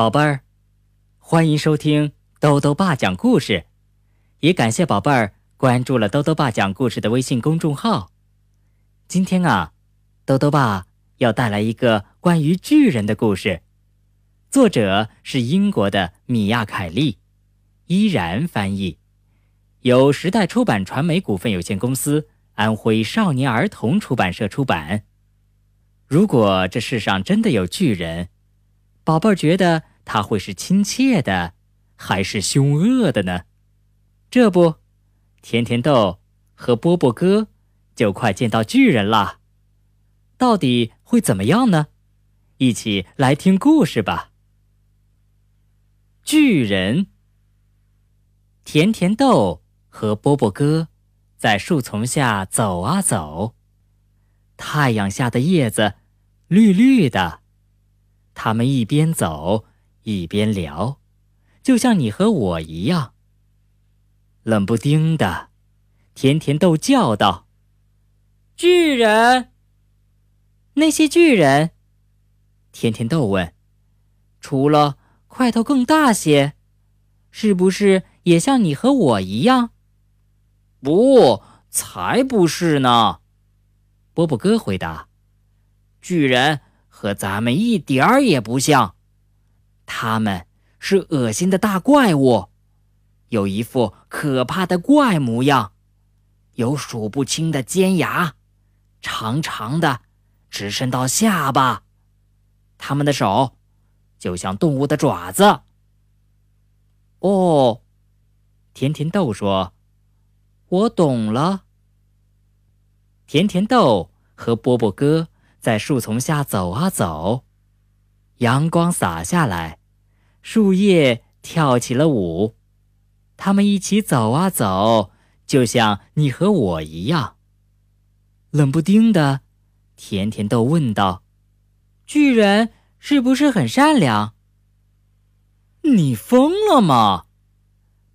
宝贝儿，欢迎收听豆豆爸讲故事，也感谢宝贝儿关注了豆豆爸讲故事的微信公众号。今天啊，豆豆爸要带来一个关于巨人的故事，作者是英国的米亚·凯利，依然翻译，由时代出版传媒股份有限公司、安徽少年儿童出版社出版。如果这世上真的有巨人，宝贝儿觉得他会是亲切的，还是凶恶的呢？这不，甜甜豆和波波哥就快见到巨人啦。到底会怎么样呢？一起来听故事吧。巨人，甜甜豆和波波哥在树丛下走啊走，太阳下的叶子绿绿的。他们一边走一边聊，就像你和我一样。冷不丁的，甜甜豆叫道：“巨人！”那些巨人，甜甜豆问：“除了块头更大些，是不是也像你和我一样？”“不，才不是呢！”波波哥回答：“巨人。”和咱们一点儿也不像，他们是恶心的大怪物，有一副可怕的怪模样，有数不清的尖牙，长长的，直伸到下巴。他们的手就像动物的爪子。哦，甜甜豆说：“我懂了。”甜甜豆和波波哥。在树丛下走啊走，阳光洒下来，树叶跳起了舞。他们一起走啊走，就像你和我一样。冷不丁的，甜甜豆问道：“巨人是不是很善良？”“你疯了吗？”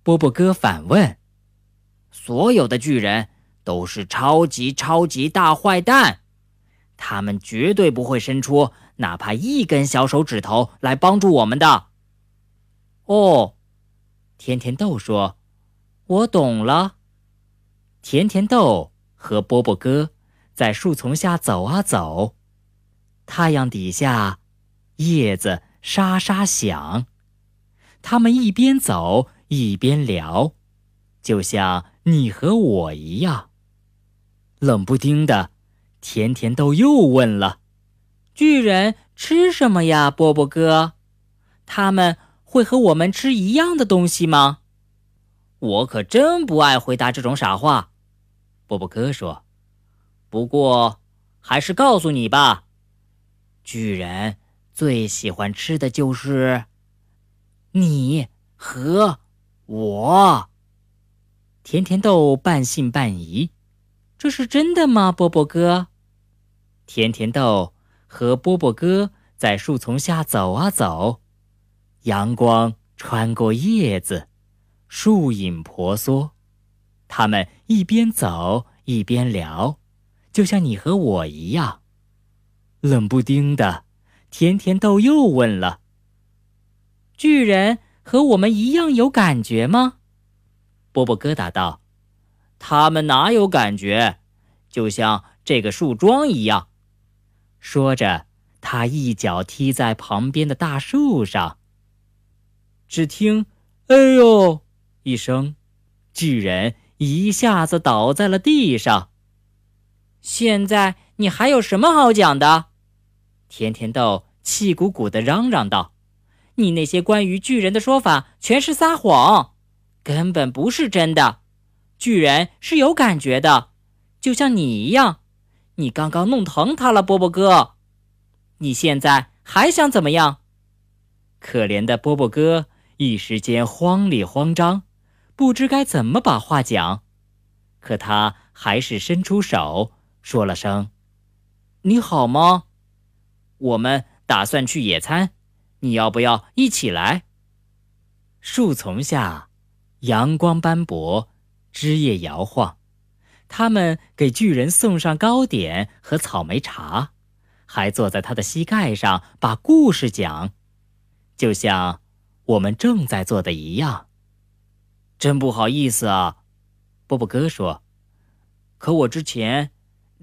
波波哥反问。“所有的巨人都是超级超级大坏蛋。”他们绝对不会伸出哪怕一根小手指头来帮助我们的。哦，甜甜豆说：“我懂了。”甜甜豆和波波哥在树丛下走啊走，太阳底下，叶子沙沙响。他们一边走一边聊，就像你和我一样。冷不丁的。甜甜豆又问了：“巨人吃什么呀，波波哥？他们会和我们吃一样的东西吗？”我可真不爱回答这种傻话，波波哥说。不过，还是告诉你吧，巨人最喜欢吃的就是你和我。甜甜豆半信半疑：“这是真的吗，波波哥？”甜甜豆和波波哥在树丛下走啊走，阳光穿过叶子，树影婆娑。他们一边走一边聊，就像你和我一样。冷不丁的，甜甜豆又问了：“巨人和我们一样有感觉吗？”波波哥答道：“他们哪有感觉？就像这个树桩一样。”说着，他一脚踢在旁边的大树上。只听“哎呦”一声，巨人一下子倒在了地上。现在你还有什么好讲的？甜甜豆气鼓鼓地嚷嚷道：“你那些关于巨人的说法全是撒谎，根本不是真的。巨人是有感觉的，就像你一样。”你刚刚弄疼他了，波波哥。你现在还想怎么样？可怜的波波哥一时间慌里慌张，不知该怎么把话讲。可他还是伸出手说了声：“你好吗？我们打算去野餐，你要不要一起来？”树丛下，阳光斑驳，枝叶摇晃。他们给巨人送上糕点和草莓茶，还坐在他的膝盖上把故事讲。就像我们正在做的一样。真不好意思啊，波波哥说。可我之前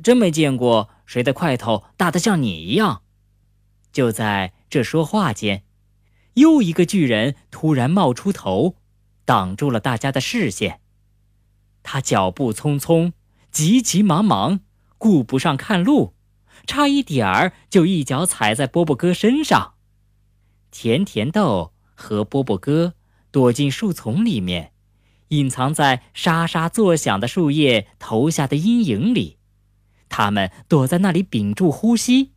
真没见过谁的块头大得像你一样。就在这说话间，又一个巨人突然冒出头，挡住了大家的视线。他脚步匆匆，急急忙忙，顾不上看路，差一点儿就一脚踩在波波哥身上。甜甜豆和波波哥躲进树丛里面。隐藏在沙沙作响的树叶投下的阴影里，他们躲在那里屏住呼吸，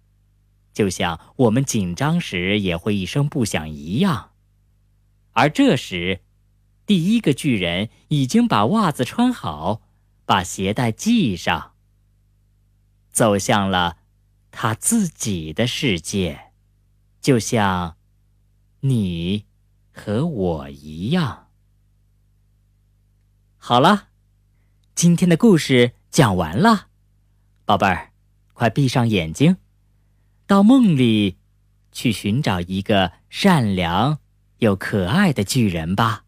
就像我们紧张时也会一声不响一样。而这时，第一个巨人已经把袜子穿好，把鞋带系上，走向了他自己的世界，就像你和我一样。好了，今天的故事讲完了，宝贝儿，快闭上眼睛，到梦里去寻找一个善良又可爱的巨人吧。